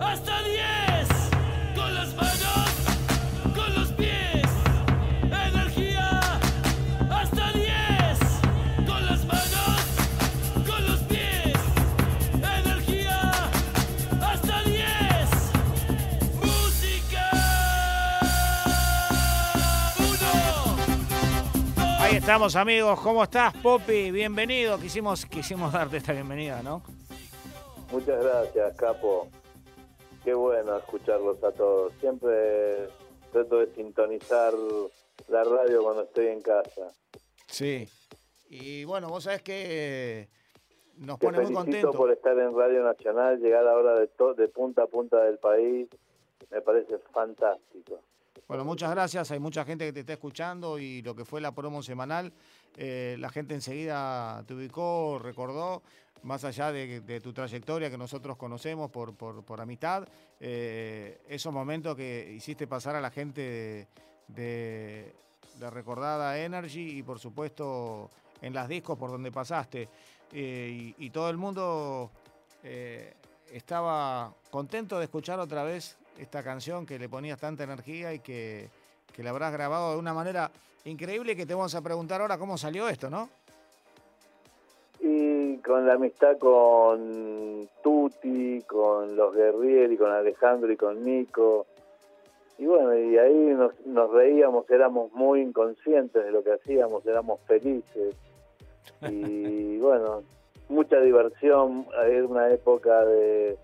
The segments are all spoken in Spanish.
Hasta 10. Con las manos, con los pies. Energía. Hasta 10. Con las manos, con los pies. Energía. Hasta 10. Música. Uno. Ahí estamos amigos, ¿cómo estás Popi? Bienvenido, quisimos, quisimos darte esta bienvenida, ¿no? Muchas gracias, Capo. Qué bueno escucharlos a todos. Siempre trato de sintonizar la radio cuando estoy en casa. Sí. Y bueno, vos sabés que nos Te pone muy contentos. por estar en Radio Nacional, llegar ahora de, to- de punta a punta del país. Me parece fantástico. Bueno, muchas gracias. Hay mucha gente que te está escuchando y lo que fue la promo semanal, eh, la gente enseguida te ubicó, recordó, más allá de, tu trayectoria que nosotros conocemos por, por, por amistad, eh, esos momentos que hiciste pasar a la gente de, de, recordada Energy y por supuesto en las discos por donde pasaste. Eh, y, y todo el mundo eh, estaba contento de escuchar otra vez esta canción que le ponías tanta energía y que, que la habrás grabado de una manera increíble que te vamos a preguntar ahora cómo salió esto, ¿no? Con la amistad con Tuti, con los Guerrieri, con Alejandro y con Nico. Y bueno, y ahí nos, nos reíamos, éramos muy inconscientes de lo que hacíamos, éramos felices. Y bueno, mucha diversión, era una época de,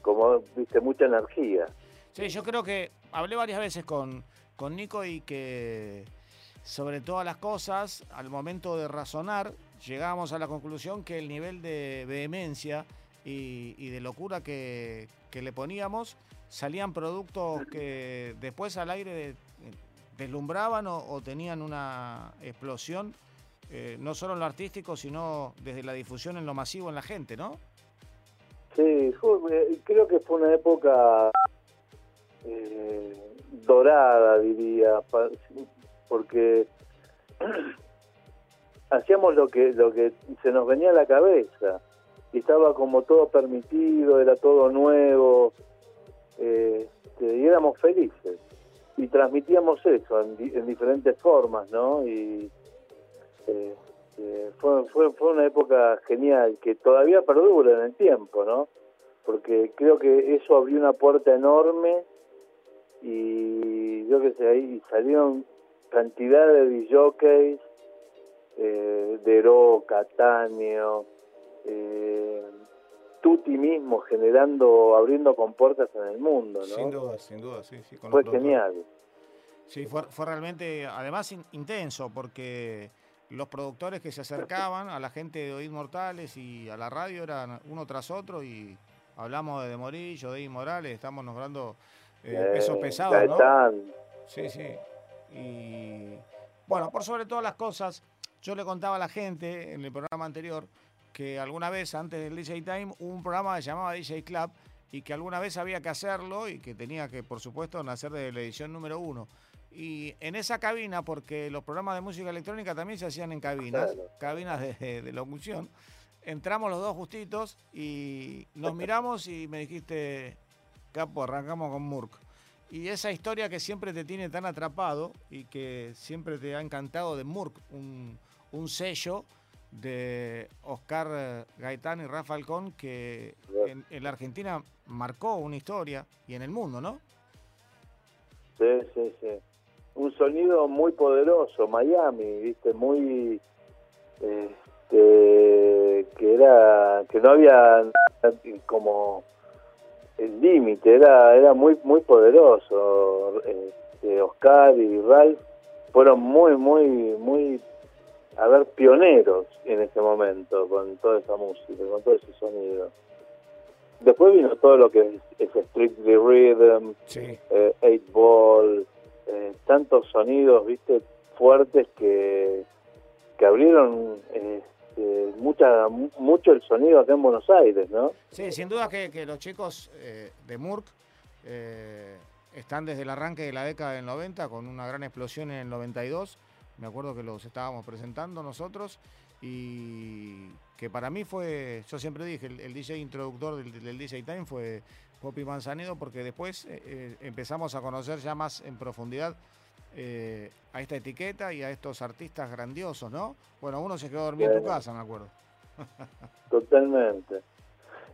como viste, mucha energía. Sí, yo creo que hablé varias veces con, con Nico y que sobre todas las cosas, al momento de razonar, llegamos a la conclusión que el nivel de vehemencia y, de locura que, le poníamos salían productos que después al aire de- deslumbraban o, tenían una explosión, eh, no solo en lo artístico, sino desde la difusión en lo masivo en la gente, ¿no? Sí, eh, creo que fue una época eh, dorada, diría, porque hacíamos lo que lo que se nos venía a la cabeza y estaba como todo permitido, era todo nuevo este, y éramos felices y transmitíamos eso en, di- en diferentes formas, ¿no? Y eh, fue, fue, fue una época genial que todavía perdura en el tiempo, ¿no? Porque creo que eso abrió una puerta enorme y yo que sé, ahí salieron cantidad de DJs, eh, Deró, Catáneo, eh, Tuti mismo generando, abriendo compuertas en el mundo, ¿no? Sin duda, sin duda, sí, sí. con Fue genial. Sí, fue, fue realmente, además, in- intenso, porque los productores que se acercaban a la gente de Oíd Mortales y a la radio eran uno tras otro y hablamos de, de Morillo, de Morales, estamos nombrando eh, pesos Eh, pesados, ¿no? Sí, sí. Y bueno, por sobre todas las cosas, yo le contaba a la gente en el programa anterior que alguna vez antes del DJ Time hubo un programa que se llamaba DJ Club y que alguna vez había que hacerlo y que tenía que, por supuesto, nacer de la edición número uno. Y en esa cabina, porque los programas de música electrónica también se hacían en cabinas, Claro. cabinas de, de- de locución, entramos los dos justitos y nos miramos y me dijiste, Capo, arrancamos con Murk. Y esa historia que siempre te tiene tan atrapado y que siempre te ha encantado de Murk, un, un sello de Oscar eh, Gaetán y Rafa Falcón que en, en la Argentina marcó una historia y en el mundo, ¿no? Sí, sí, sí. Un sonido muy poderoso, Miami, viste, muy este, que era que no había como el límite, era era muy muy poderoso. Este, Oscar y Ralph fueron muy muy muy a ver pioneros en ese momento con toda esa música, con todo ese sonido. Después vino todo lo que es, es Strictly Rhythm, Sí. eh, Eight Ball, eh, tantos sonidos, viste, fuertes que, que abrieron este, mucha, mu- mucho el sonido acá en Buenos Aires, ¿no? Sí, sin duda que, que los chicos eh, de Murk eh, están desde el arranque de la década del 90 con una gran explosión en el 92. Me acuerdo que los estábamos presentando nosotros y que para mí fue, yo siempre dije, el, el DJ introductor del, del DJ Time fue, Poppy Manzanido, porque después eh, eh, empezamos a conocer ya más en profundidad eh, a esta etiqueta y a estos artistas grandiosos, ¿no? Bueno, uno se quedó dormido en tu casa, me acuerdo. Totalmente.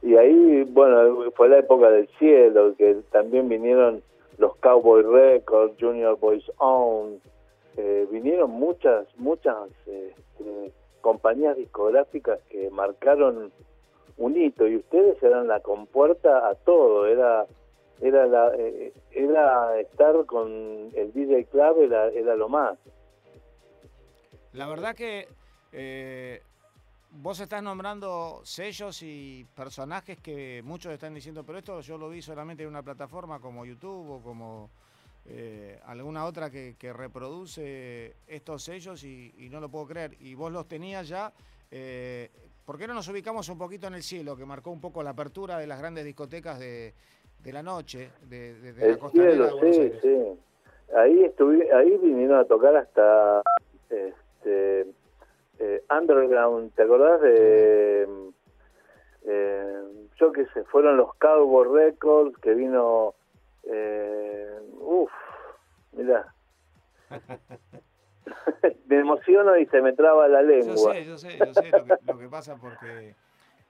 Y ahí, bueno, fue la época del cielo, que también vinieron los Cowboy Records, Junior Boys Own, eh, vinieron muchas, muchas este, compañías discográficas que marcaron un hito y ustedes eran la compuerta a todo, era era la eh, era estar con el DJ Club era, era lo más. La verdad que eh, vos estás nombrando sellos y personajes que muchos están diciendo, pero esto yo lo vi solamente en una plataforma como YouTube o como eh, alguna otra que, que reproduce estos sellos y, y no lo puedo creer. Y vos los tenías ya. Eh, ¿Por qué no nos ubicamos un poquito en el cielo, que marcó un poco la apertura de las grandes discotecas de, de la noche, de, de- de la costanera cielo, de Buenos sí, Aires? sí. Ahí estuvi, ahí vinieron a tocar hasta este eh, Underground, ¿te acordás de eh, yo qué sé, fueron los Cowboy Records que vino eh, uff, mirá. Me emociono y se me traba la Yo lengua. sé, yo sé, yo sé lo que, lo que pasa porque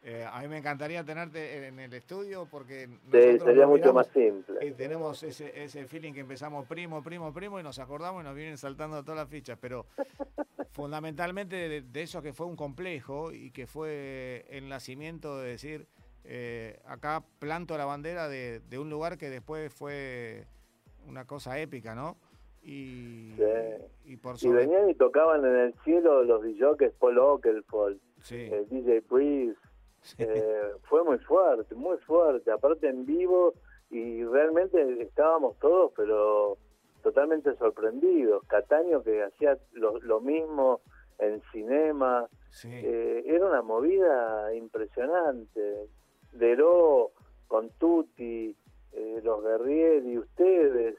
eh, a mí me encantaría tenerte en el estudio porque Sí, sería mucho más simple. y tenemos ese, ese feeling que empezamos primo, primo, primo y nos acordamos y nos vienen saltando todas las fichas, pero fundamentalmente de, de eso que fue un complejo y que fue el nacimiento de decir, eh, acá planto la bandera de, de un lugar que después fue una cosa épica, ¿no? Y, Sí. y por Y sobre... venían y tocaban en el cielo los DJs Paul Oakenfold, Sí, el DJ Breeze, sí. Eh, fue muy fuerte, muy fuerte, aparte en vivo y realmente estábamos todos, pero totalmente sorprendidos. Cataño que hacía lo, lo mismo en cinema, eh, era una movida impresionante. Deró con Tutti, eh, los Guerrieri, ustedes.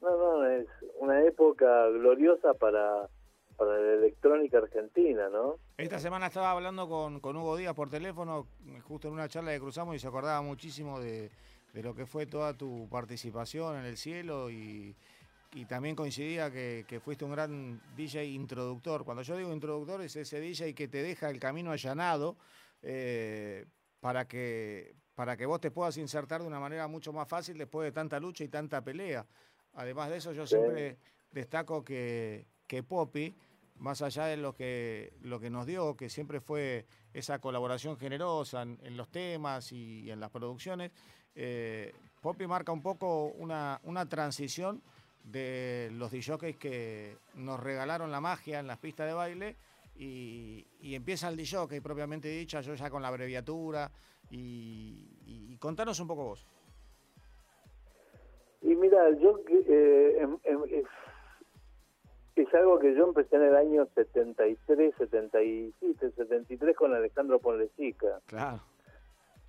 No, no, es una época gloriosa para, para la electrónica argentina, ¿no? Esta semana estaba hablando con, con Hugo Díaz por teléfono, justo en una charla que cruzamos y se acordaba muchísimo de, de lo que fue toda tu participación en el cielo y, y también coincidía que, fuiste un gran DJ introductor. Cuando yo digo introductor es ese DJ que te deja el camino allanado eh, para, que, para que vos te puedas insertar de una manera mucho más fácil después de tanta lucha y tanta pelea. Además de eso, yo Sí. siempre destaco que, que Poppy, más allá de lo que, lo que nos dio, que siempre fue esa colaboración generosa en, en los temas y, en las producciones, eh, Poppy marca un poco una, una transición de los DJs que nos regalaron la magia en las pistas de baile y, y empieza el DJ propiamente dicha, yo ya con la abreviatura y, y- y contanos un poco vos. Y mira, yo eh, em- em- es, es algo que yo empecé en el año 73, 77, 73 con Alejandro Ponlecica, Claro,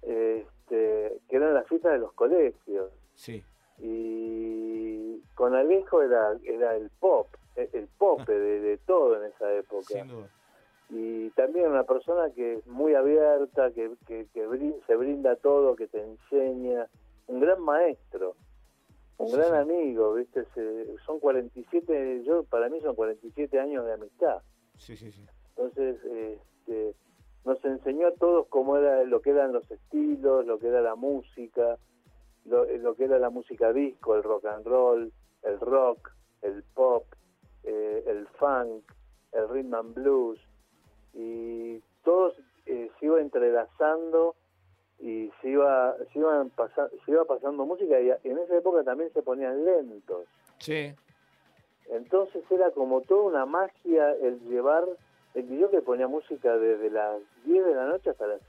este, que eran las fiestas de los colegios. sí, Y con Alejo era, era el pop, el el pope de, de todo en esa época. sin duda. y también una persona que es muy abierta, que, que, que brin- se brinda todo, que te enseña, un gran maestro, un gran amigo, ¿viste? Se- son 47, yo para mí son 47 años de amistad. Sí, sí, sí. Entonces, este, nos enseñó a todos cómo era lo que eran los estilos, lo que era la música, lo, lo que era la música disco, el rock and roll, el rock, el pop, eh, el funk, el rhythm and blues, y todos eh, se iba entrelazando y se iba se iban pasa- se iba pasando música y en esa época también se ponían lentos. Sí, Entonces era como toda una magia el llevar, el video que ponía música desde las 10 de la noche hasta las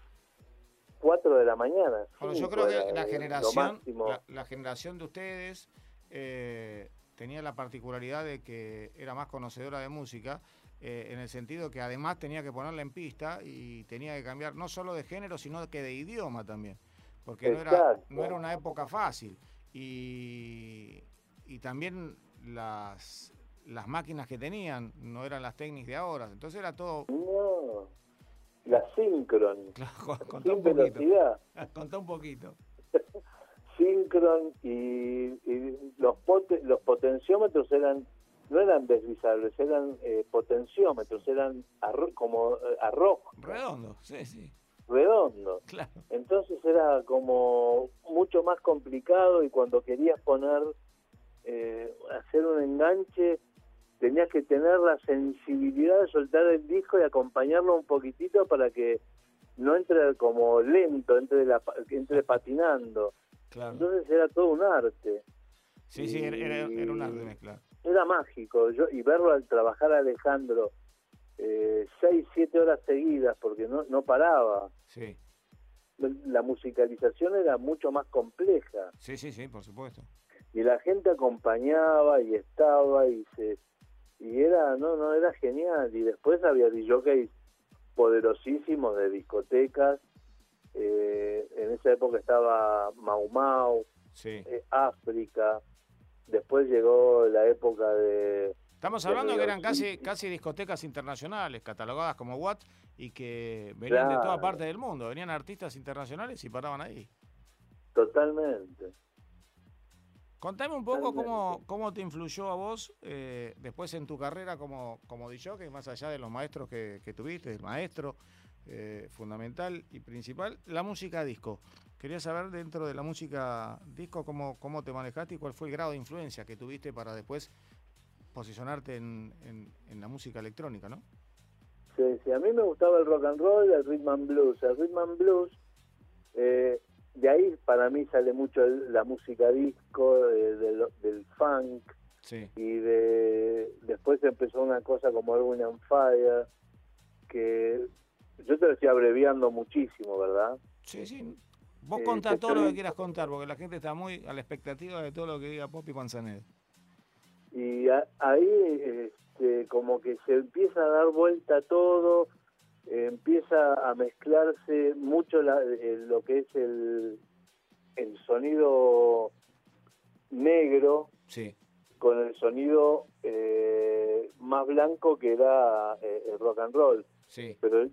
4 de la mañana. Bueno, yo creo que la generación, la, la generación de ustedes eh, tenía la particularidad de que era más conocedora de música, eh, en el sentido que además tenía que ponerla en pista y tenía que cambiar no solo de género, sino que de idioma también, porque no era, no era una época fácil. Y, y también las, las máquinas que tenían no eran las técnicas de ahora, entonces era todo... No, la Synchron, Claro, contá sin un poquito. velocidad. Contá un poquito. Synchron y, y los, pote- los potenciómetros eran no eran deslizables, eran eh, potenciómetros, eran arro- como eh, arroz Redondo, sí, sí, redondo. claro. Entonces era como mucho más complicado y cuando querías poner, eh, hacer un enganche, tenías que tener la sensibilidad de soltar el disco y acompañarlo un poquitito para que no entre como lento, entre, la, entre patinando. Claro. Entonces era todo un arte. Sí, sí, era, era, era un arte mezclar. Era mágico. Yo, y verlo al trabajar a Alejandro eh, seis, siete horas seguidas, porque no, no paraba. Sí, La musicalización era mucho más compleja. sí, sí, sí, por supuesto. y la gente acompañaba y estaba y se y era no no era genial y después había DJs poderosísimos de discotecas eh, en esa época estaba Mau Mau Sí. eh, África después llegó la época de Estamos de hablando que eran casi, casi discotecas internacionales, catalogadas como Watt, y que venían de toda parte del mundo. Venían artistas internacionales y paraban ahí. totalmente Contame un poco cómo, cómo te influyó a vos eh, después en tu carrera como, como DJ, más allá de los maestros que, que tuviste, el maestro eh, fundamental y principal, la música disco. Quería saber dentro de la música disco cómo, cómo te manejaste y cuál fue el grado de influencia que tuviste para después posicionarte en, en- en la música electrónica, ¿no? Sí, sí, a mí me gustaba el rock and roll, el rhythm and blues. El rhythm and blues, eh, de ahí para mí sale mucho el- la música disco, eh, del, del funk, Sí. y de después empezó una cosa como and Fire, que yo te lo estoy abreviando muchísimo, ¿verdad? Sí, sí. Vos Eh, contá todo lo que quieras contar, porque la gente está muy a la expectativa de todo lo que diga Poppy Panzanet. Y a- ahí este, como que se empieza a dar vuelta todo, eh, empieza a mezclarse mucho la- eh, lo que es el, el sonido negro Sí, con el sonido eh, más blanco que era eh, el rock and roll. sí. Pero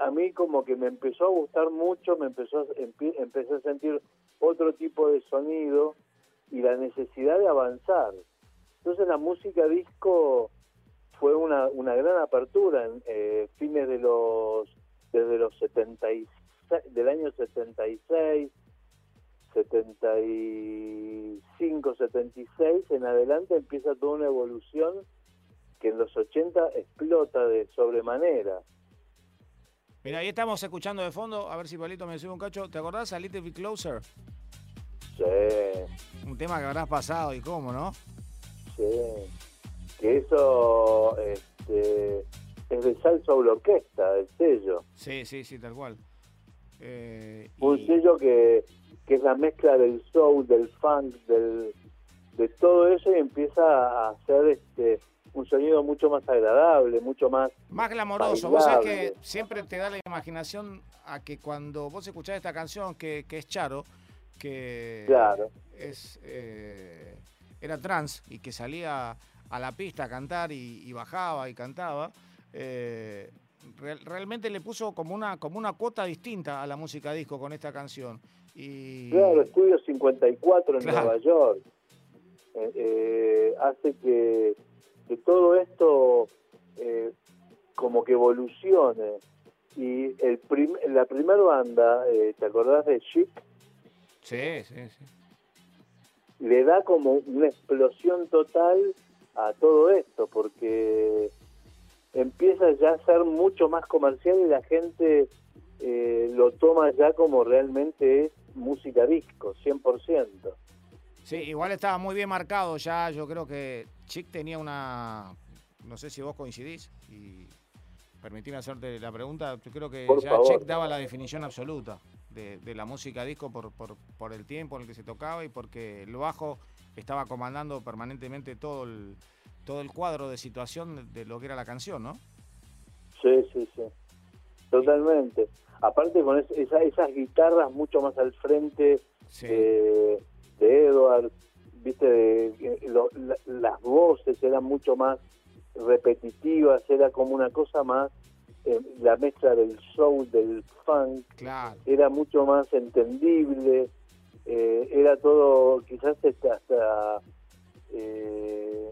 a mí como que me empezó a gustar mucho, me empezó a, empie- empecé a sentir otro tipo de sonido y la necesidad de avanzar. Entonces la música disco fue una, una gran apertura en eh, fines de los desde los 76 del año 76 75 76 en adelante empieza toda una evolución que en los 80 explota de sobremanera Mira, ahí estamos escuchando de fondo, a ver si Palito me sube un cacho. ¿Te acordás a Little Bit Closer? sí Un tema que habrás pasado y cómo, ¿no? sí que eso este, es de salsa orquesta el sello Sí, sí, sí, tal cual. Eh, un y- sello que, que es la mezcla del soul, del funk, del, de todo eso y empieza a hacer este un sonido mucho más agradable, mucho más... Más glamoroso. Vos sabés que siempre te da la imaginación a que cuando vos escuchás esta canción, que, que es Charo, que Claro. es eh, era trans y que salía a la pista a cantar y, y bajaba y cantaba, eh, real- realmente le puso como una, como una cuota distinta a la música disco con esta canción. Y, Claro, Estudio 54 en Claro. Nueva York eh, eh, hace que, como que evolucione. Y el prim- la primera banda, eh, ¿te acordás de Chic? Sí, sí, sí. le da como una explosión total a todo esto, porque empieza ya a ser mucho más comercial y la gente eh, lo toma ya como realmente es música disco, 100%. Sí, igual estaba muy bien marcado ya. Yo creo que Chic tenía una. No sé si vos coincidís y permitime hacerte la pregunta. Yo creo que Por ya favor. Chic daba la definición absoluta de, de la música disco por, por, por el tiempo en el que se tocaba y porque el bajo estaba comandando permanentemente todo el, todo el cuadro de situación de lo que era la canción, ¿no? Sí, sí, sí. Totalmente. Aparte con es- esa- esas guitarras mucho más al frente Sí. de, de Edward, viste, de- eh, lo- la- las voces eran mucho más repetitivas, era como una cosa más, eh, la mezcla del soul, del funk, Claro. era mucho más entendible, eh, todo, quizás este, hasta eh,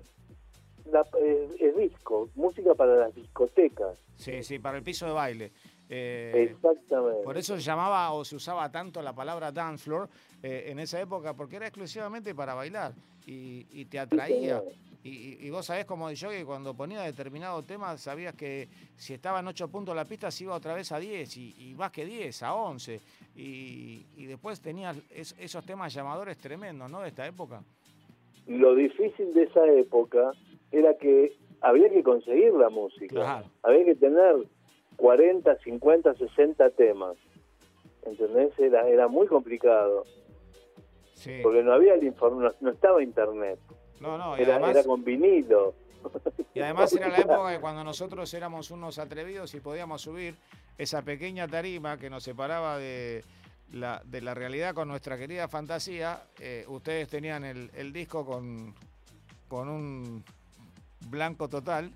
la, eh, es disco, música para las discotecas. Sí, sí, para el piso de baile. Eh, Exactamente. Por eso se llamaba o se usaba tanto la palabra dance floor eh, en esa época, porque era exclusivamente para bailar y, y te atraía. Y, y, vos sabés como yo que cuando ponía determinado tema sabías que si estaba en 8 puntos la pista se iba otra vez a 10 y, y más que 10, a 11. Y, y después tenías es, esos temas llamadores tremendos, ¿no? De esta época. Lo difícil de esa época era que había que conseguir la música. Claro. Había que tener 40, 50, 60 temas. ¿Entendés? Era, era muy complicado. Sí. Porque no había el informe, no, no estaba internet. No, no, y Era, además, era con vinilo. y además era la época que cuando nosotros éramos unos atrevidos y podíamos subir esa pequeña tarima que nos separaba de la, de la realidad con nuestra querida fantasía, eh, ustedes tenían el, el disco con, con un blanco total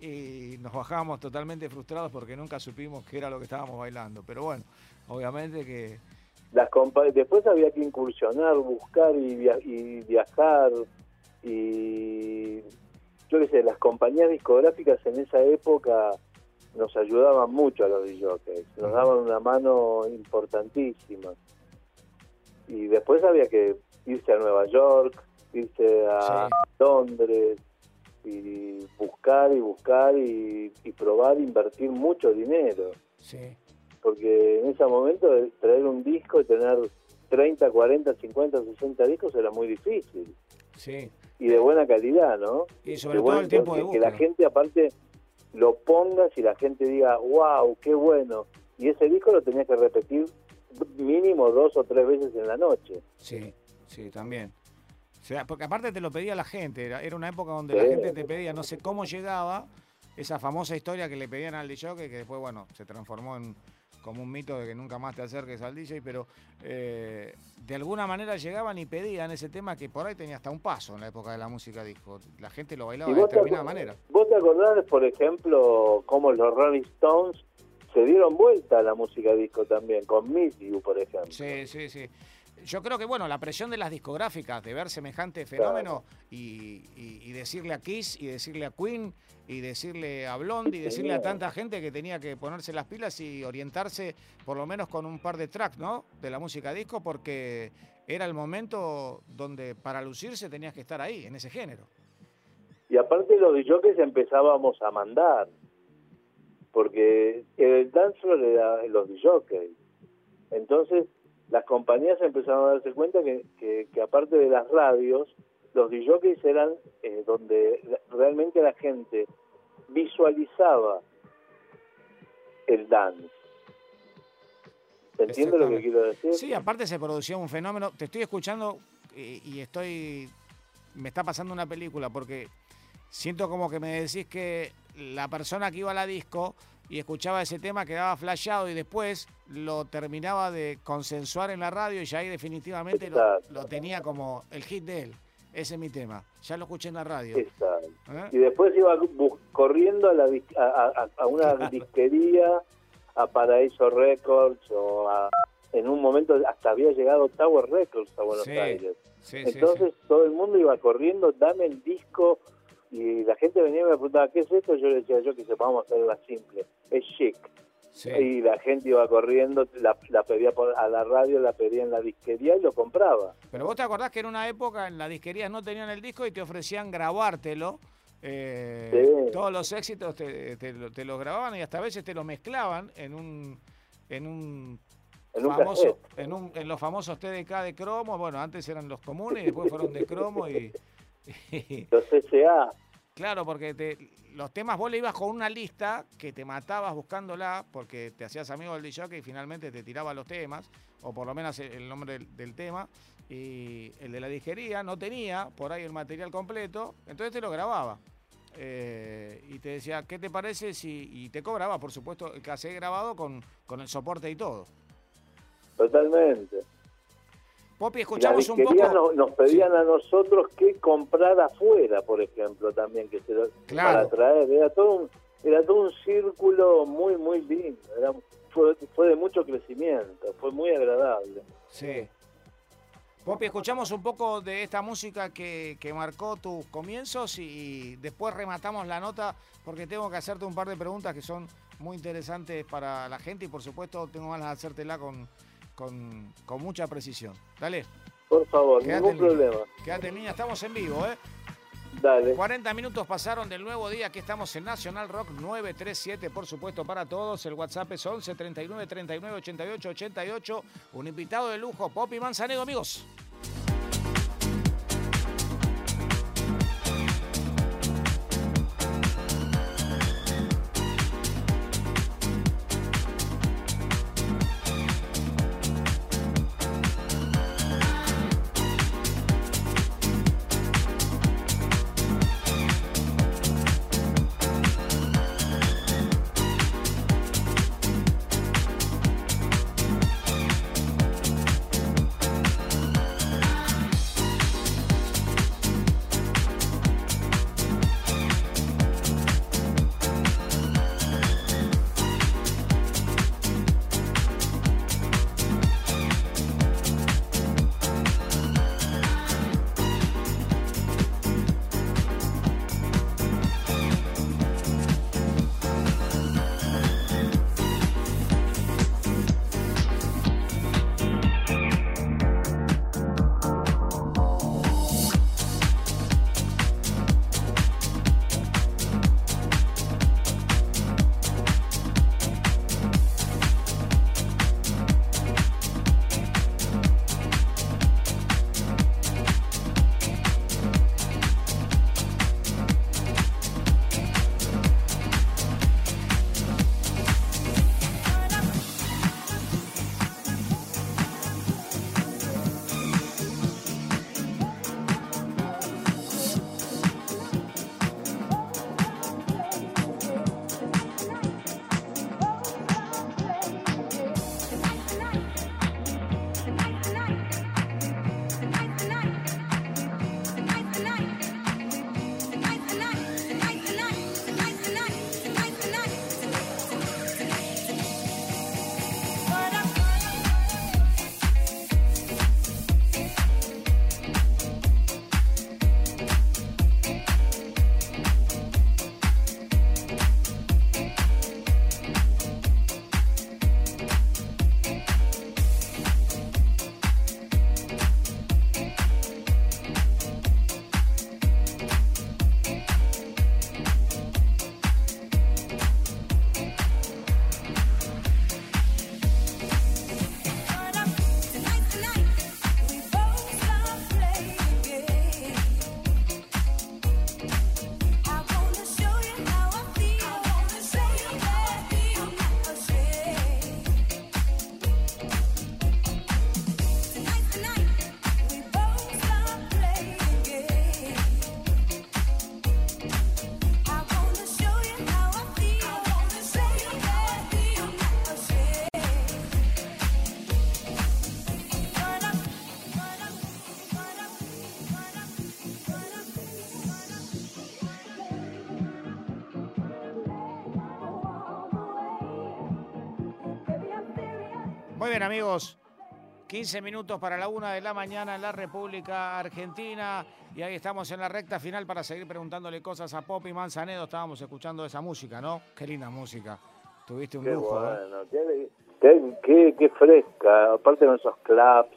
y nos bajábamos totalmente frustrados porque nunca supimos qué era lo que estábamos bailando. Pero bueno, obviamente que Las Después había que incursionar, buscar y, via- y viajar. Y yo qué sé, las compañías discográficas en esa época nos ayudaban mucho a los DJs, nos daban una mano importantísima. Y después había que irse a Nueva York, irse a Sí. Londres y buscar y buscar y, y probar, invertir mucho dinero sí, porque en ese momento de traer un disco y tener 30, 40, 50, 60 discos era muy difícil sí. Y de buena calidad, ¿no? Y sobre De todo buen- el tiempo de que la gente aparte lo pongas y la gente diga, wow, qué bueno. Y ese disco lo tenías que repetir mínimo dos o tres veces en la noche. Sí, sí, también. O sea, porque aparte te lo pedía la gente, era, era una época donde la gente te pedía, no sé cómo llegaba, esa famosa historia que le pedían al DJ, que después, bueno, se transformó en como un mito de que nunca más te acerques al DJ, pero eh, de alguna manera llegaban y pedían ese tema que por ahí tenía hasta un paso en la época de la música disco. La gente lo bailaba ¿Y de determinada manera. ¿Vos te acordás, por ejemplo, cómo los Rolling Stones se dieron vuelta a la música disco también, con Miss You, por ejemplo? Sí, sí, sí. Yo creo que, bueno, la presión de las discográficas de ver semejante fenómeno y, y- y decirle a Kiss y decirle a Queen y decirle a Blondie y decirle a tanta gente que tenía que ponerse las pilas y orientarse por lo menos con un par de tracks, ¿no? De la música disco porque era el momento donde para lucirse tenías que estar ahí, en ese género. Y aparte los DJs empezábamos a mandar, porque el dance floor era los DJs. Entonces las compañías empezaron a darse cuenta que, que, que aparte de las radios, los DJs eran eh, donde realmente la gente visualizaba el dance. ¿Se entiende lo que quiero decir? Sí, aparte se producía un fenómeno. Te estoy escuchando y, y estoy. Me está pasando una película porque siento como que me decís que la persona que iba a la disco y escuchaba ese tema quedaba flasheado y después lo terminaba de consensuar en la radio y ya ahí definitivamente lo, tenía como el hit de él. Ese es mi tema. Ya lo escuché en la radio. ¿eh? y después iba corriendo a, la dis- a, a- a una disquería, a Paraíso Records, o a- en un momento hasta había llegado Tower Records a Buenos Sí, Aires. Sí, sí, sí. Entonces todo el mundo iba corriendo, dame el disco, y la gente venía y me preguntaba, ¿qué es esto? Yo le decía, yo que sepamos hacerla simple, es chic. Sí. Y la gente iba corriendo, la, la pedía por, a la radio, la pedía en la disquería y lo compraba. Pero vos te acordás que en una época en las disquerías no tenían el disco y te ofrecían grabártelo. eh, Sí. Todos los éxitos te, te, lo- te los grababan y hasta a veces te lo mezclaban en un en un En un famoso en, un, en los famosos TDK de cromo. Bueno, antes eran los comunes y después fueron de cromo y, y- Los SA, Claro, porque te- los temas vos le ibas con una lista que te matabas buscándola porque te hacías amigo del DJ y finalmente te tiraba los temas, o por lo menos el, nombre del, del tema, y el de la disquería no tenía por ahí el material completo, entonces te lo grababa. Eh, y te decía, ¿qué te parece si.? Y te cobraba, por supuesto, el cassette grabado con, con el soporte y todo. totalmente. Popi, Y escuchamos un poco. no- nos pedían a nosotros que comprar afuera, por ejemplo, también, que se lo- Claro. para traer. Era todo un, era todo un círculo muy, muy lindo. Era, fue, fue de mucho crecimiento, fue muy agradable. Sí. Popi, escuchamos un poco de esta música que, que marcó tus comienzos y después rematamos la nota porque tengo que hacerte un par de preguntas que son muy interesantes para la gente y por supuesto tengo ganas de hacértela con, con, con mucha precisión. Dale. Por favor, ningún problema. Quédate en línea, estamos en vivo, ¿eh? Dale. 40 minutos pasaron del nuevo día, aquí estamos en Nacional Rock 937, por supuesto, para todos. El WhatsApp es 11 39 39 88 88. Un invitado de lujo, Popi Manzanedo, amigos. Amigos. 15 minutos para la una de la mañana en la República Argentina. Y ahí estamos en la recta final para seguir preguntándole cosas a Popi Manzanedo. Estábamos escuchando esa música, ¿no? Qué linda música. Tuviste un Qué lujo, ¿eh? bueno, qué, qué, qué- qué fresca. Aparte con esos claps,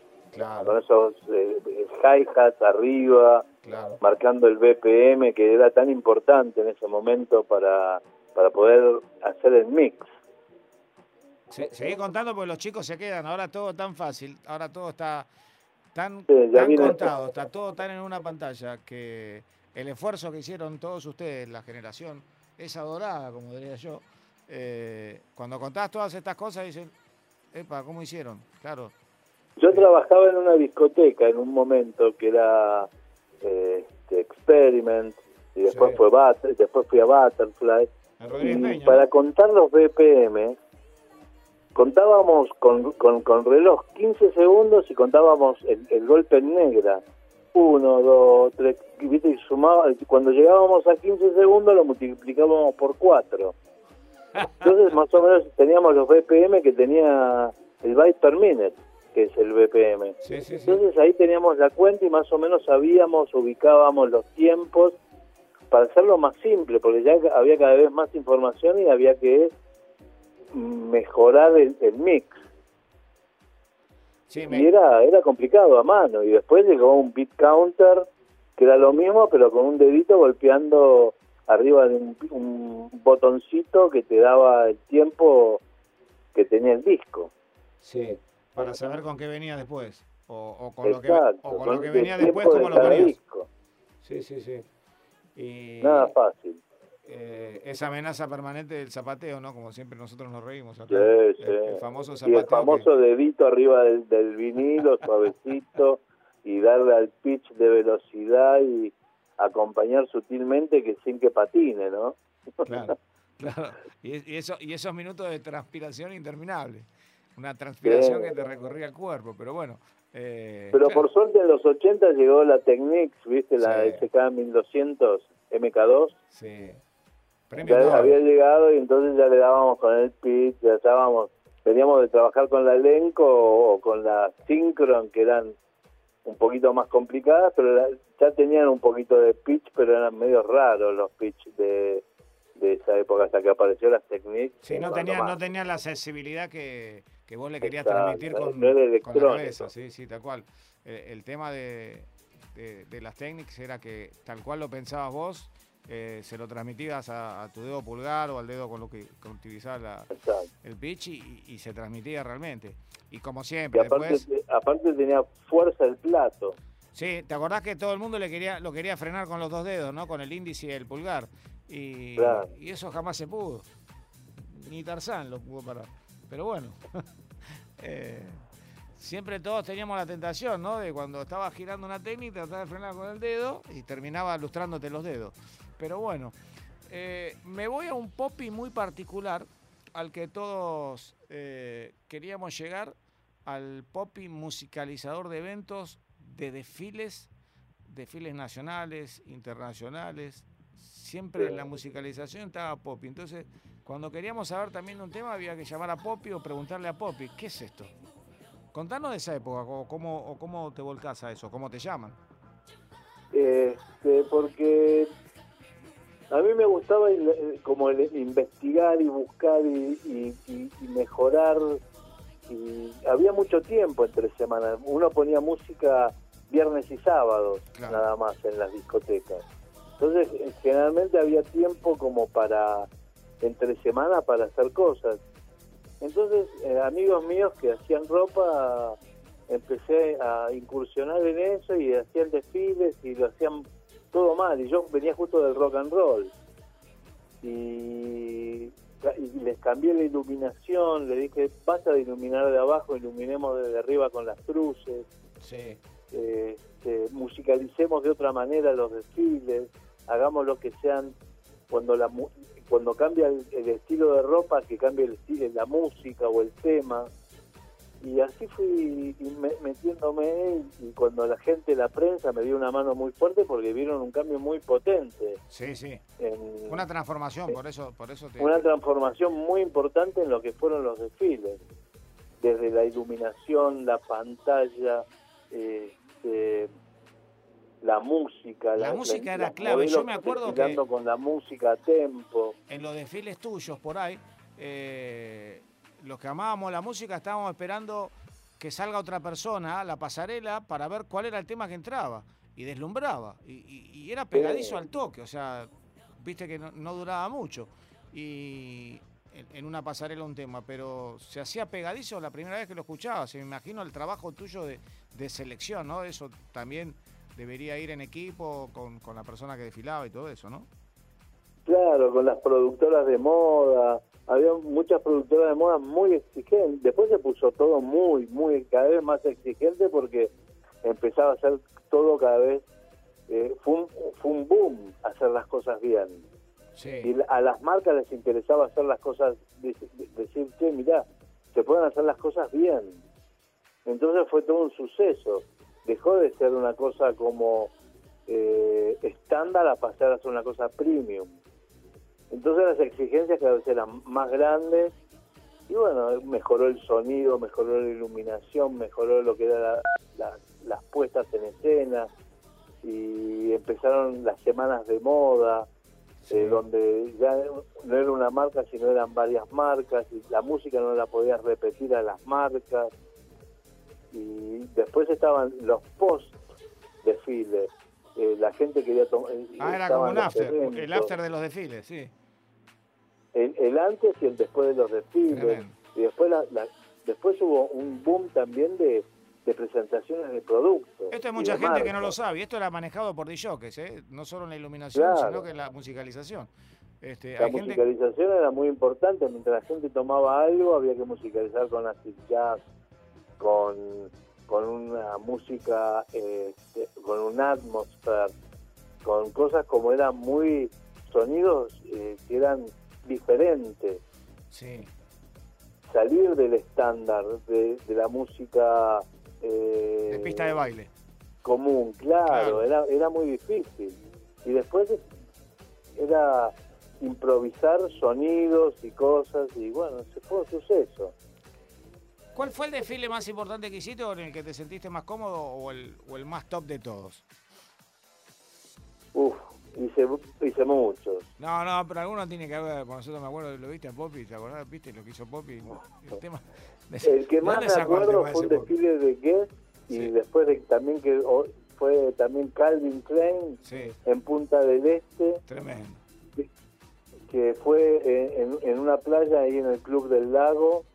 con esos eh, hi-hats arriba, claro. marcando el BPM que era tan importante en ese momento para, para poder hacer el mix. Se- seguí contando porque los chicos se quedan. Ahora todo tan fácil. Ahora todo está tan, Sí, contado. Está todo tan en una pantalla que el esfuerzo que hicieron todos ustedes, la generación, esa dorada, como diría yo, eh, cuando contás todas estas cosas dicen, epa, ¿cómo hicieron? Claro. Yo trabajaba en una discoteca en un momento que era eh, este, Experiment y después Sí. fue Butter- después fui a Butterfly y Peña. para contar los BPM contábamos con, con, con reloj 15 segundos y contábamos el, el golpe en negra. Uno, dos, tres, y, ¿viste? y sumaba, cuando llegábamos a 15 segundos lo multiplicábamos por 4. Entonces más o menos teníamos los BPM que tenía el byte per minute. que es el BPM. Sí, sí, sí. Entonces ahí teníamos la cuenta y más o menos sabíamos, ubicábamos los tiempos para hacerlo más simple, porque ya había cada vez más información y había que mejorar el, mix. Sí, Y era, era complicado a mano. Y después llegó un beat counter, que era lo mismo, pero con un dedito golpeando arriba de un, un botoncito que te daba el tiempo que tenía el disco. sí, para saber con qué venía después. O, o con, lo que, Exacto. o con con lo que el venía después, de ¿cómo lo cada ponías? disco. Sí, sí, sí. Y Nada fácil. Eh, esa amenaza permanente del zapateo, ¿no? Como siempre nosotros nos reímos acá. Sí, El, sí. el famoso Y zapateo. el famoso dedito arriba del, del vinilo, suavecito, y darle al pitch de velocidad y acompañar sutilmente que sin que patine, ¿no? claro, claro. Y, y eso, y esos minutos de transpiración interminable. Una transpiración Sí. que te recorría el cuerpo, pero bueno. eh, Pero claro, por suerte en los 80 llegó la Technics, ¿viste? La. SK 1200 MK2. Sí. Premio Ya había llegado y entonces ya le dábamos con el pitch, ya estábamos, veníamos de trabajar con la elenco o, o con la Synchron, que eran un poquito más complicadas, pero la- ya tenían un poquito de pitch, pero eran medio raros los pitch de, de esa época hasta que apareció las Technics. Sí, no tenían, más. no tenían la sensibilidad que, que vos le querías Exacto, transmitir con, no era con la cabeza, sí, sí, tal cual. Eh, el tema de, de, de las técnicas era que tal cual lo pensabas vos, eh, se lo transmitías a, a tu dedo pulgar o al dedo con lo que, que utilizabas la- el pitch y, y se transmitía realmente. Y como Y siempre, aparte, después... aparte tenía fuerza el plato. Sí, ¿te acordás que todo el mundo le quería, lo quería frenar con los dos dedos, ¿no? Con el índice y el pulgar. Y, Claro. y eso jamás se pudo. Ni Tarzán lo pudo parar. Pero bueno. eh, siempre todos teníamos la tentación, ¿no? De cuando estaba girando una técnica, tratar de frenar con el dedo y terminaba lustrándote los dedos. Pero bueno, eh, me voy a un popi muy particular al que todos eh, queríamos llegar, al popi musicalizador de eventos, de desfiles, desfiles nacionales, internacionales. Siempre en la musicalización estaba Poppy. Entonces, cuando queríamos saber también un tema, había que llamar a Poppy o preguntarle a Poppy, ¿qué es esto? Contanos de esa época, o cómo, cómo te volcás a eso, cómo te llaman. Este, porque a mí me gustaba eh, como el investigar y buscar y, y- y- y mejorar y había mucho tiempo entre semanas uno ponía música viernes y sábados Claro. nada más en las discotecas. Entonces eh, generalmente había tiempo como para entre semana para hacer cosas. Entonces eh, amigos míos que hacían ropa empecé a incursionar en eso y hacían desfiles y lo hacían todo mal y yo venía justo del rock and roll y, y les cambié la iluminación le dije basta de iluminar de abajo iluminemos desde arriba con las cruces Sí. eh, musicalicemos de otra manera los desfiles hagamos lo que sean cuando la cuando cambia el, el estilo de ropa que cambie el estilo la música o el tema y así fui metiéndome y cuando la gente la prensa me dio una mano muy fuerte porque vieron un cambio muy potente Sí, sí. en Una transformación, por eso, por eso te. una transformación muy importante en lo que fueron los desfiles desde la iluminación la pantalla este, la música La música era clave. Yo me acuerdo que- con la música a tempo en los desfiles tuyos por ahí, eh, los que amábamos la música estábamos esperando que salga otra persona a la pasarela para ver cuál era el tema que entraba. Y deslumbraba. Y, y- y era pegadizo al toque, o sea, viste que no, no duraba mucho. Y en, en una pasarela un tema, pero se hacía pegadizo la primera vez que lo escuchaba. Se me imagino el trabajo tuyo de, de selección, ¿no? Eso también debería ir en equipo con, con la persona que desfilaba y todo eso, ¿no? Claro, con las productoras de moda. Había muchas productoras de moda muy exigentes. Después se puso todo muy, muy, cada vez más exigente porque empezaba a ser todo cada vez. eh, fue, un, fue un boom hacer las cosas bien. Sí. Y a las marcas les interesaba hacer las cosas, de- de- decir, che, mirá, se pueden hacer las cosas bien. Entonces fue todo un suceso. Dejó de ser una cosa como eh, estándar a pasar a ser una cosa premium. Entonces las exigencias cada vez eran más grandes y bueno, mejoró el sonido, mejoró la iluminación, mejoró lo que eran las puestas en escena y empezaron las semanas de moda, eh, donde ya no era una marca, sino eran varias marcas y la música no la podías repetir a las marcas. Y después estaban los post desfiles. Eh, la gente quería tomar. Eh, ah, era como un after, el after de los desfiles, sí. El, antes y el después de los desfiles. Y después, la, después hubo un boom también de, de presentaciones de productos. Esto hay mucha gente que no lo sabe, y esto era manejado por DJs, ¿eh? no solo en la iluminación, sino que en la musicalización. Este, la musicalización era muy importante, mientras la gente tomaba algo había que musicalizar con acid jazz, con, con una música, este, con un atmósfera, con cosas como eran muy sonidos eh, que eran diferentes. Sí. Salir del estándar de, de la música eh, de pista de baile. Común, claro, Era, era muy difícil. Y después era improvisar sonidos y cosas y bueno, se fue un suceso. ¿Cuál fue el desfile más importante que hiciste o en el que te sentiste más cómodo o el, o el más top de todos? Uf, hice, hice muchos. No, no, pero alguno tiene que haber, nosotros me acuerdo, lo viste a Poppy, ¿te acordás? ¿Viste lo que hizo Poppy? El tema el que más me acuerdo fue un desfile de Guess y después de, también que fue también Calvin Klein en Punta del Este. Tremendo. Que, fue en, una playa ahí en el Club del Lago.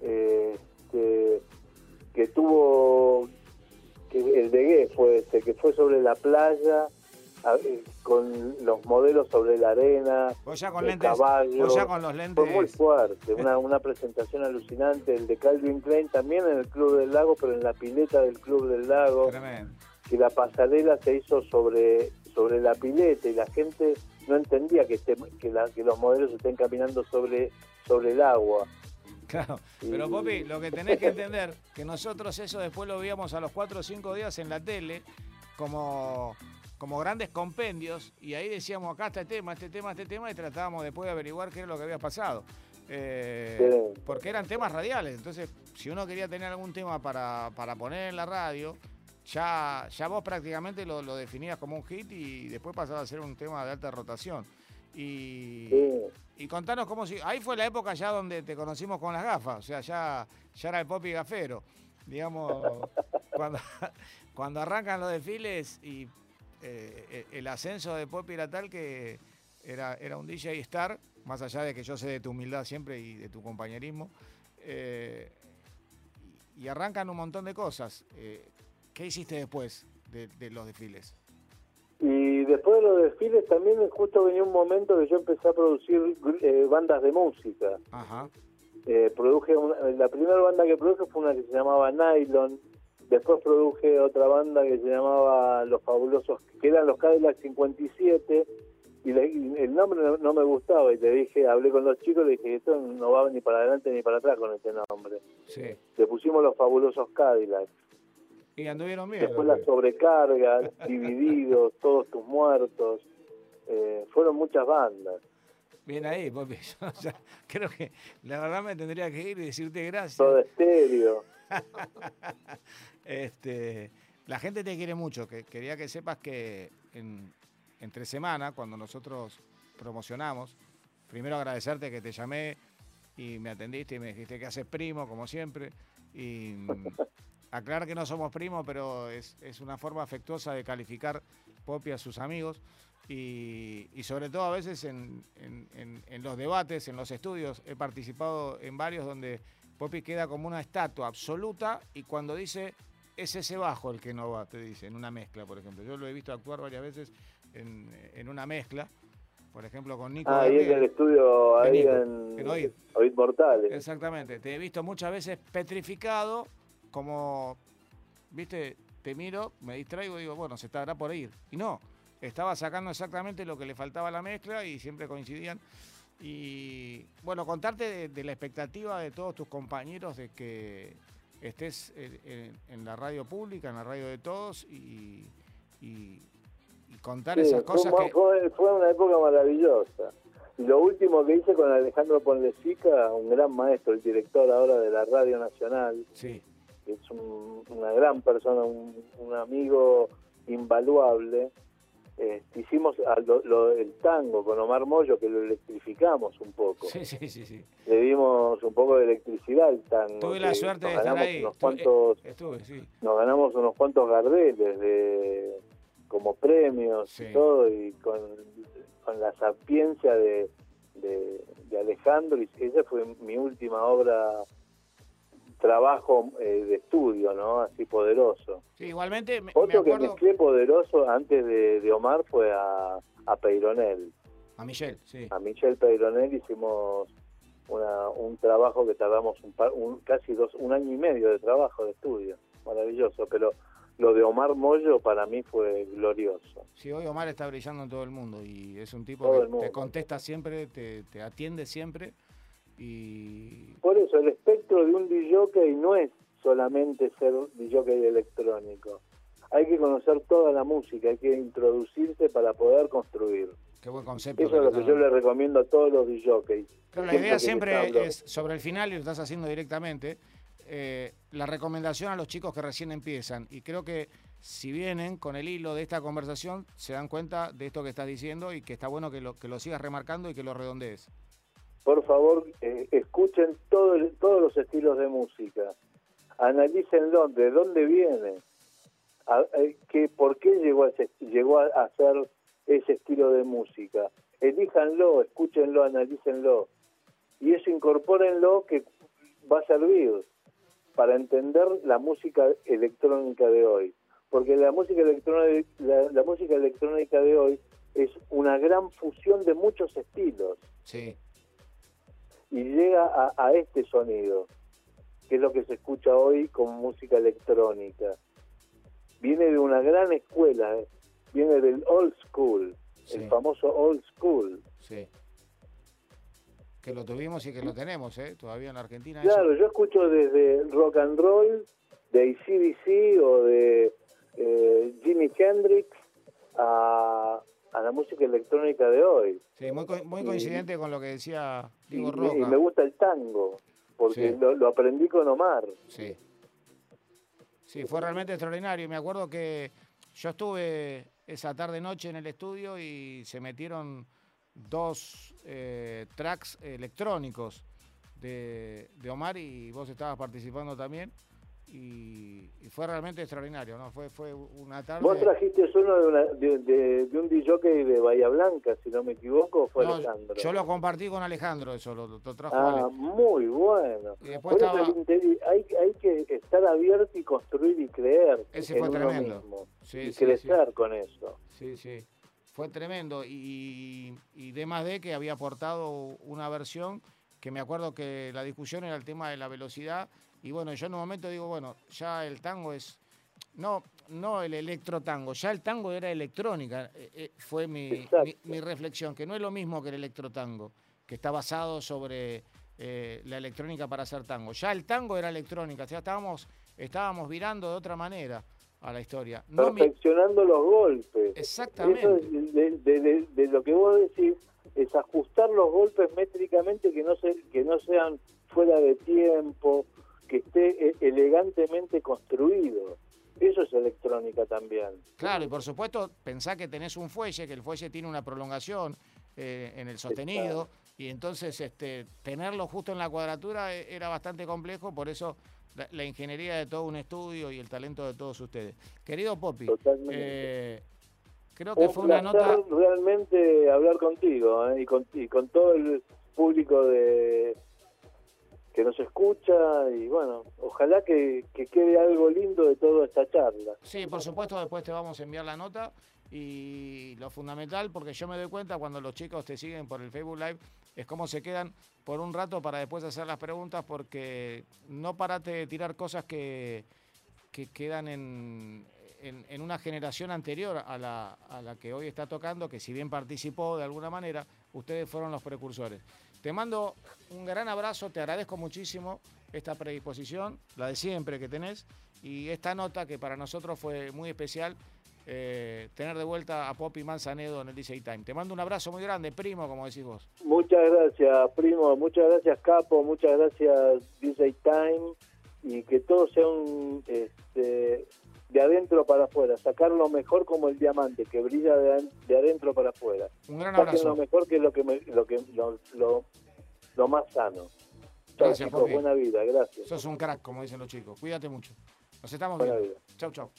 Eh, que, tuvo que el de Guess fue este, que fue sobre la playa eh, con los modelos sobre la arena, o ya con lentes, ya con los lentes. Fue muy fuerte, una, una presentación alucinante, el de Calvin Klein también en el Club del Lago, pero en la pileta del Club del Lago. Tremendo. Que la pasarela se hizo sobre, sobre la pileta y la gente no entendía que, este, que, la, que los modelos estén caminando sobre, sobre el agua. Claro, pero Popi, lo que tenés que entender, que nosotros eso después lo veíamos a los 4 o 5 días en la tele, como como grandes compendios y ahí decíamos acá está este tema, este tema, este tema y tratábamos después de averiguar qué era lo que había pasado. Eh, porque eran temas radiales, entonces si uno quería tener algún tema para, poner en la radio, ya, ya vos prácticamente lo, definías como un hit y después pasaba a ser un tema de alta rotación. Y, y contanos cómo si. Ahí fue la época ya donde te conocimos con las gafas, o sea, ya, ya era el pop y gafero. Digamos, cuando, cuando arrancan los desfiles y eh, eh, el ascenso de Poppy era tal que era, era un DJ star, más allá de que yo sé de tu humildad siempre y de tu compañerismo, eh, y, arrancan un montón de cosas. ¿Qué hiciste después de, los desfiles? Y después de los desfiles también justo venía un momento que yo empecé a producir bandas de música. Ajá. produje la primera banda que produje fue una que se llamaba Nylon, Después produje otra banda que se llamaba Los Fabulosos, que eran los Cadillac 57, y, el nombre no, me gustaba, y te dije, hablé con los chicos, le dije, esto no va ni para adelante ni para atrás con este nombre. Sí. Le pusimos Los Fabulosos Cadillac. Y anduvieron bien. Después la sobrecarga, Divididos, Todos tus muertos, eh, fueron muchas bandas. Bien ahí, Popi. creo que la verdad me tendría que ir y decirte gracias. Todo estéreo. este, la gente te quiere mucho. Que, quería que sepas que en, entre semana, cuando nosotros promocionamos, primero agradecerte que te llamé y me atendiste y me dijiste que haces primo, como siempre. Y mm, aclarar que no somos primos, pero es, una forma afectuosa de calificar Popi a sus amigos. Y, sobre todo a veces en, los debates, en los estudios, he participado en varios donde Poppy queda como una estatua absoluta y cuando dice es ese bajo el que no va, te dice, en una mezcla, por ejemplo. Yo lo he visto actuar varias veces en, una mezcla, por ejemplo con Nico. Ah, ahí en el estudio, ahí en, Oíd. Mortales. Exactamente, te he visto muchas veces petrificado, como, viste, te miro, me distraigo y digo, bueno, se estará por ir. Y no, estaba sacando exactamente lo que le faltaba a la mezcla y siempre coincidían. Y bueno, contarte de, la expectativa de todos tus compañeros de que estés en, la radio pública, en la radio de todos y, contar esas cosas fue, que... Fue, una época maravillosa. Y lo último que hice con Alejandro Ponlecica, un gran maestro, el director ahora de la Radio Nacional, Sí. que es un- una gran persona, un, un amigo invaluable. Este, hicimos lo- lo- el tango con Omar Moyo, que lo electrificamos un poco. Sí, sí, sí, sí. Le dimos un poco de electricidad al tango. Tuve la suerte de estar ahí. Unos Estuve- cuantos, Estuve, sí. nos ganamos unos cuantos gardeles de, como premios Sí. y todo, y con, con la sapiencia de, de, de Alejandro, y esa fue mi última obra, trabajo eh, de estudio, ¿no? Así poderoso. Sí, igualmente me, me Otro que acuerdo mezclé poderoso antes de, de Omar fue a, a Peironel. a Michelle, sí. A Michelle Peironel hicimos una, un trabajo que tardamos un, par- un- casi dos, un año y medio de trabajo de estudio. Maravilloso, pero lo de Omar Moyo para mí fue glorioso. Sí, hoy Omar está brillando en todo el mundo y es un tipo Todo que te contesta siempre, te, te atiende siempre y Por eso el espectro de un DJ no es solamente ser DJ electrónico. Hay que conocer toda la música, hay que introducirse para poder construir. qué buen concepto. Eso es lo que yo le recomiendo a todos los DJs. Claro, la idea siempre es sobre el final y lo estás haciendo directamente. eh, la recomendación a los chicos que recién empiezan. Y creo que si vienen con el hilo de esta conversación, se dan cuenta de esto que estás diciendo y que está bueno que lo, que lo sigas remarcando y que lo redondees. Por favor, eh, escuchen todo el- todos los estilos de música. Analícenlo, de dónde viene, eh, que, por qué llegó a, ese- llegó a hacer ese estilo de música. Elíjanlo, escúchenlo, analícenlo. Y eso incorpórenlo que va a servir para entender la música electrónica de hoy. Porque la música electrónica, la, la música electrónica de hoy es una gran fusión de muchos estilos Sí, y llega a, a este sonido, que es lo que se escucha hoy con música electrónica. Viene de una gran escuela, eh, viene del old school, Sí. el famoso old school. sí. Que lo tuvimos y que lo tenemos, ¿eh? Todavía en Argentina. eso. Claro, yo escucho desde rock and roll, de ACDC o de eh, Jimi Hendrix a, a la música electrónica de hoy. Sí, muy, co- muy coincidente con lo que decía Y, Diego y Roca. me gusta el tango, porque Sí. lo, lo aprendí con Omar. Sí. Sí, fue realmente extraordinario. Me acuerdo que yo estuve esa tarde noche en el estudio y se metieron dos eh, tracks electrónicos de, de Omar y vos estabas participando también. Y, y fue realmente extraordinario, ¿no? Fue, fue una tarde. Vos trajiste uno de, una- de, de- de un DJ de Bahía Blanca, si no me equivoco, fue No, Alejandro. yo lo compartí con Alejandro, eso lo, lo trajo Ah, Ale. muy bueno. Y después estaba- hay, hay que estar abierto y construir y creer Ese en fue uno tremendo. mismo. Sí, y sí, crecer con eso. Sí, sí. Fue tremendo. Y, y de más de que había aportado una versión que me acuerdo que la discusión era el tema de la velocidad. Y bueno, yo en un momento digo, bueno, ya el tango es. No, no el electro tango, ya el tango era electrónica. eh, eh, fue mi, mi, mi reflexión, que no es lo mismo que el electro tango, que está basado sobre eh, la electrónica para hacer tango. Ya el tango era electrónica, o sea, estábamos, estábamos virando de otra manera a la historia. No mi- Perfeccionando los golpes. Exactamente. Eso es de, de- de- de lo que vos decís es ajustar los golpes métricamente que no se, que no sean fuera de tiempo, que esté eh, elegantemente construido. Eso es electrónica también. Claro, y por supuesto, pensá que tenés un fuelle, que el fuelle tiene una prolongación eh, en el sostenido, y entonces este, tenerlo justo en la cuadratura eh, era bastante complejo, por eso la, la ingeniería de todo un estudio y el talento de todos ustedes. Querido Popi, eh, creo que Un fue una nota... realmente hablar contigo ¿eh? y, con, y con todo el público de que nos escucha y bueno, ojalá que, que quede algo lindo de toda esta charla. Sí, por supuesto, después te vamos a enviar la nota y lo fundamental, porque yo me doy cuenta cuando los chicos te siguen por el Facebook Live, es cómo se quedan por un rato para después hacer las preguntas, porque no parate de tirar cosas que, que quedan en, en, en una generación anterior a la, a la que hoy está tocando, que si bien participó de alguna manera, ustedes fueron los precursores. Te mando un gran abrazo, te agradezco muchísimo esta predisposición, la de siempre que tenés, y esta nota que para nosotros fue muy especial, eh, tener de vuelta a Poppy Manzanedo en el DJ Time. Te mando un abrazo muy grande, primo, como decís vos. Muchas gracias, primo. Muchas gracias, Capo. Muchas gracias, DJ Time. Y que todo sea un, este, de adentro para afuera. Sacar lo mejor como el diamante, que brilla de, de adentro para afuera. Un gran Saquen abrazo. lo mejor que es lo que me- lo que lo, lo, lo más sano. Chao, Gracias, chicos. Buena vida. Gracias. Sos un crack, como dicen los chicos. Cuídate mucho. Nos estamos Buena viendo. vida. Chau, chau.